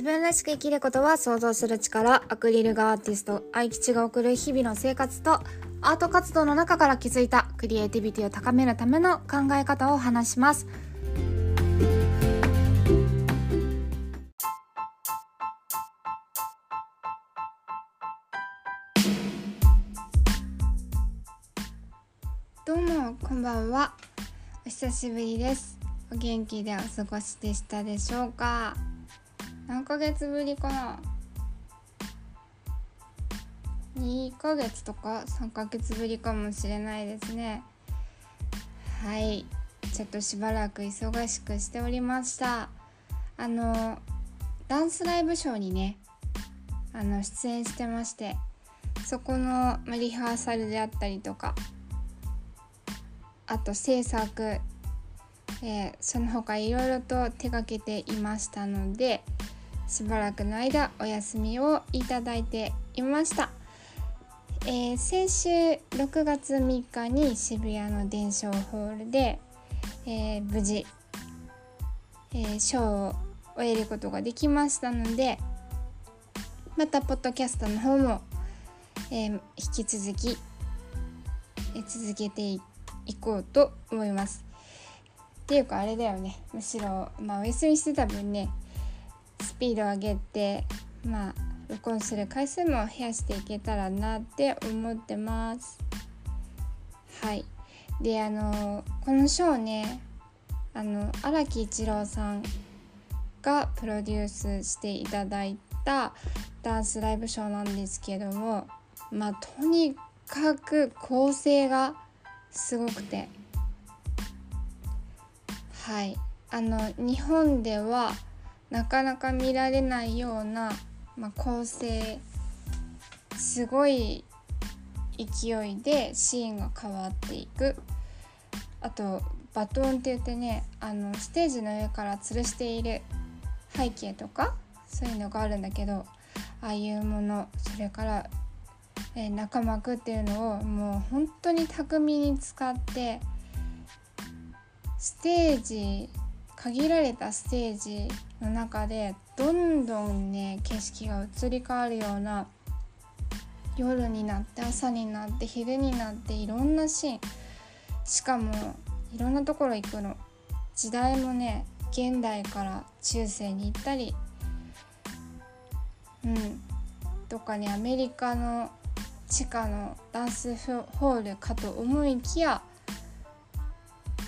自分らしく生きることは想像する力アクリル画アーティスト愛吉が送る日々の生活とアート活動の中から気づいたクリエイティビティを高めるための考え方を話します。どうもこんばんは。お久しぶりです。お元気でお過ごしでしたでしょうか？何ヶ月ぶりかな。2ヶ月とか3ヶ月ぶりかもしれないですね。はい。ちょっとしばらく忙しくしておりました。あのダンスライブショーにねあの出演してましてそこのリハーサルであったりとかあと制作、えー、その他いろいろと手がけていましたのでしばらくの間お休みをいただいていました、えー、先週6月3日に渋谷の伝承ホールで、えー、無事、えー、ショーを終えることができましたのでまたポッドキャストの方も、え引き続き、え続けていこうと思います。っていうかあれだよねむしろまあお休みしてた分ねスピードを上げてまあ録音する回数も増やしていけたらなって思ってます。はい。であのこのショーねあの荒木一郎さんがプロデュースしていただいたダンスライブショーなんですけどもまあとにかく構成がすごくて。はい。あの日本ではなかなか見られないような、まあ、構成すごい勢いでシーンが変わっていく。あとバトンって言ってねあのステージの上から吊るしている背景とかそういうのがあるんだけどああいうものそれから、えー、中幕っていうのをもう本当に巧みに使ってステージ限られたステージの中でどんどんね景色が移り変わるような夜になって朝になって昼になっていろんなシーン。しかもいろんなところ行くの。時代もね現代から中世に行ったりうん。とかにアメリカの地下のダンスホールかと思いきや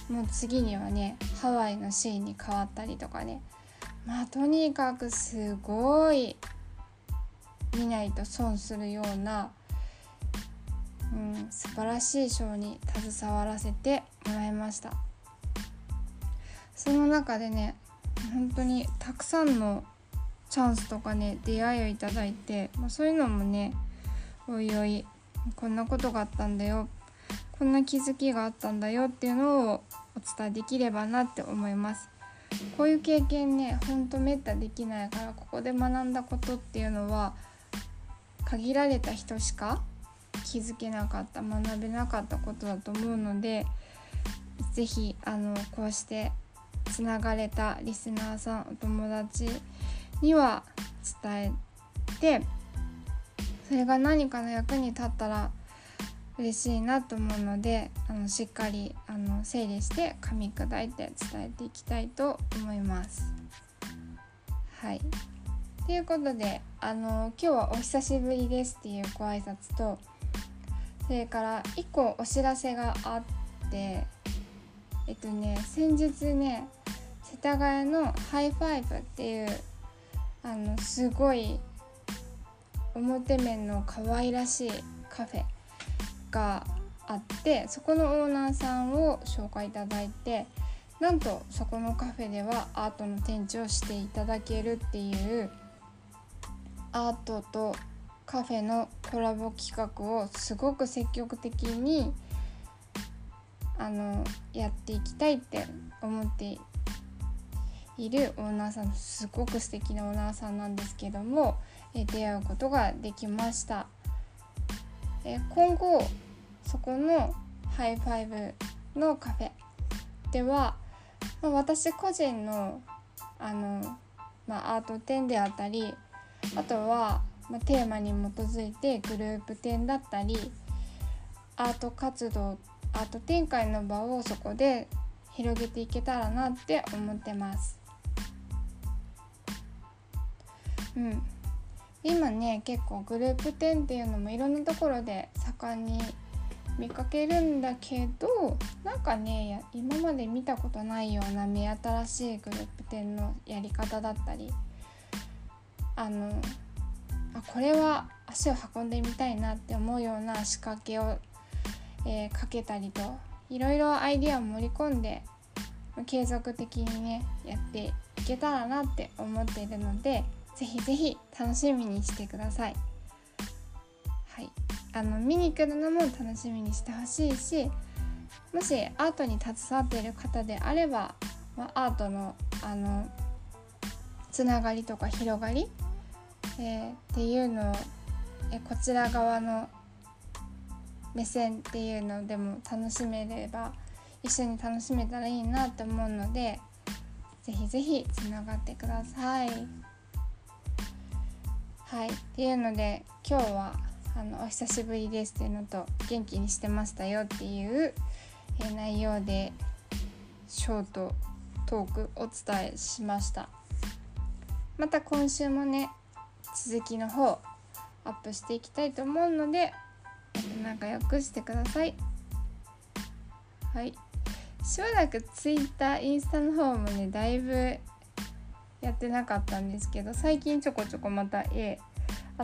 もう次にはねハワイのシーンに変わったりとかね。まあとにかくすごい見ないと損するような、うん、素晴らしいショーに携わらせてもらいました。その中でね本当にたくさんのチャンスとかね出会いをいただいて、まあ、そういうのもねおいおいこんなことがあったんだよこんな気づきがあったんだよっていうのをお伝えできればなって思います。こういう経験ねほんとめったできないからここで学んだことっていうのは限られた人しか気づけなかった学べなかったことだと思うので是非あのこうしてつながれたリスナーさんお友達には伝えてそれが何かの役に立ったら嬉しいなと思うのであのしっかりあの整理して噛み砕いて伝えていきたいと思います。はいということであの今日はお久しぶりですっていうご挨拶とそれから1個お知らせがあってえっとね先日ね世田谷のハイファイブっていうあのすごい表面の可愛らしいカフェがあってそこのオーナーさんを紹介いただいてなんとそこのカフェではアートの展示をしていただけるっていうアートとカフェのコラボ企画をすごく積極的にあのやっていきたいって思っているオーナーさんすごく素敵なオーナーさんなんですけどもえ出会うことができました。え今後そこのハイファイブのカフェでは、まあ、私個人のあのまあ、アート展であったりあとは、まあ、テーマに基づいてグループ展だったりアート活動アート展開の場をそこで広げていけたらなって思ってます。うん、今ね結構グループ展っていうのもいろんなところで盛んに見かけるんだけどなんかね今まで見たことないような目新しいグループ展のやり方だったりあのあこれは足を運んでみたいなって思うような仕掛けを、えー、かけたりといろいろアイディアを盛り込んで継続的にねやっていけたらなって思っているので是非是非楽しみにしてください。あの見に来るのも楽しみにしてほしいしもしアートに携わっている方であれば、まあ、アートのあのつながりとか広がり、えー、っていうのを、えこちら側の目線っていうのでも楽しめれば一緒に楽しめたらいいなと思うので是非是非つながってください。はいっていうので今日はあのお久しぶりですっていうのと元気にしてましたよっていう、内容でショートトークお伝えしました。また今週もね続きの方アップしていきたいと思うので仲良くしてください。はい。しばらく Twitter インスタの方もねだいぶやってなかったんですけど最近ちょこちょこまた絵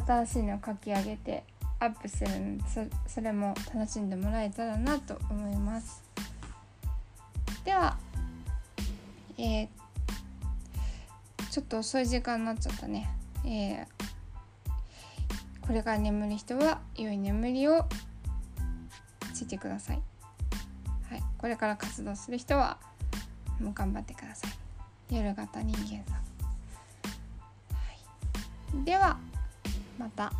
新しいのを書き上げてアップするの。でそれも楽しんでもらえたらなと思います。ではえー、ちょっと遅い時間になっちゃったね。えー、これから眠る人は良い眠りをしてください、はい、これから活動する人はもう頑張ってください。夜型人間さん、はい、ではまた。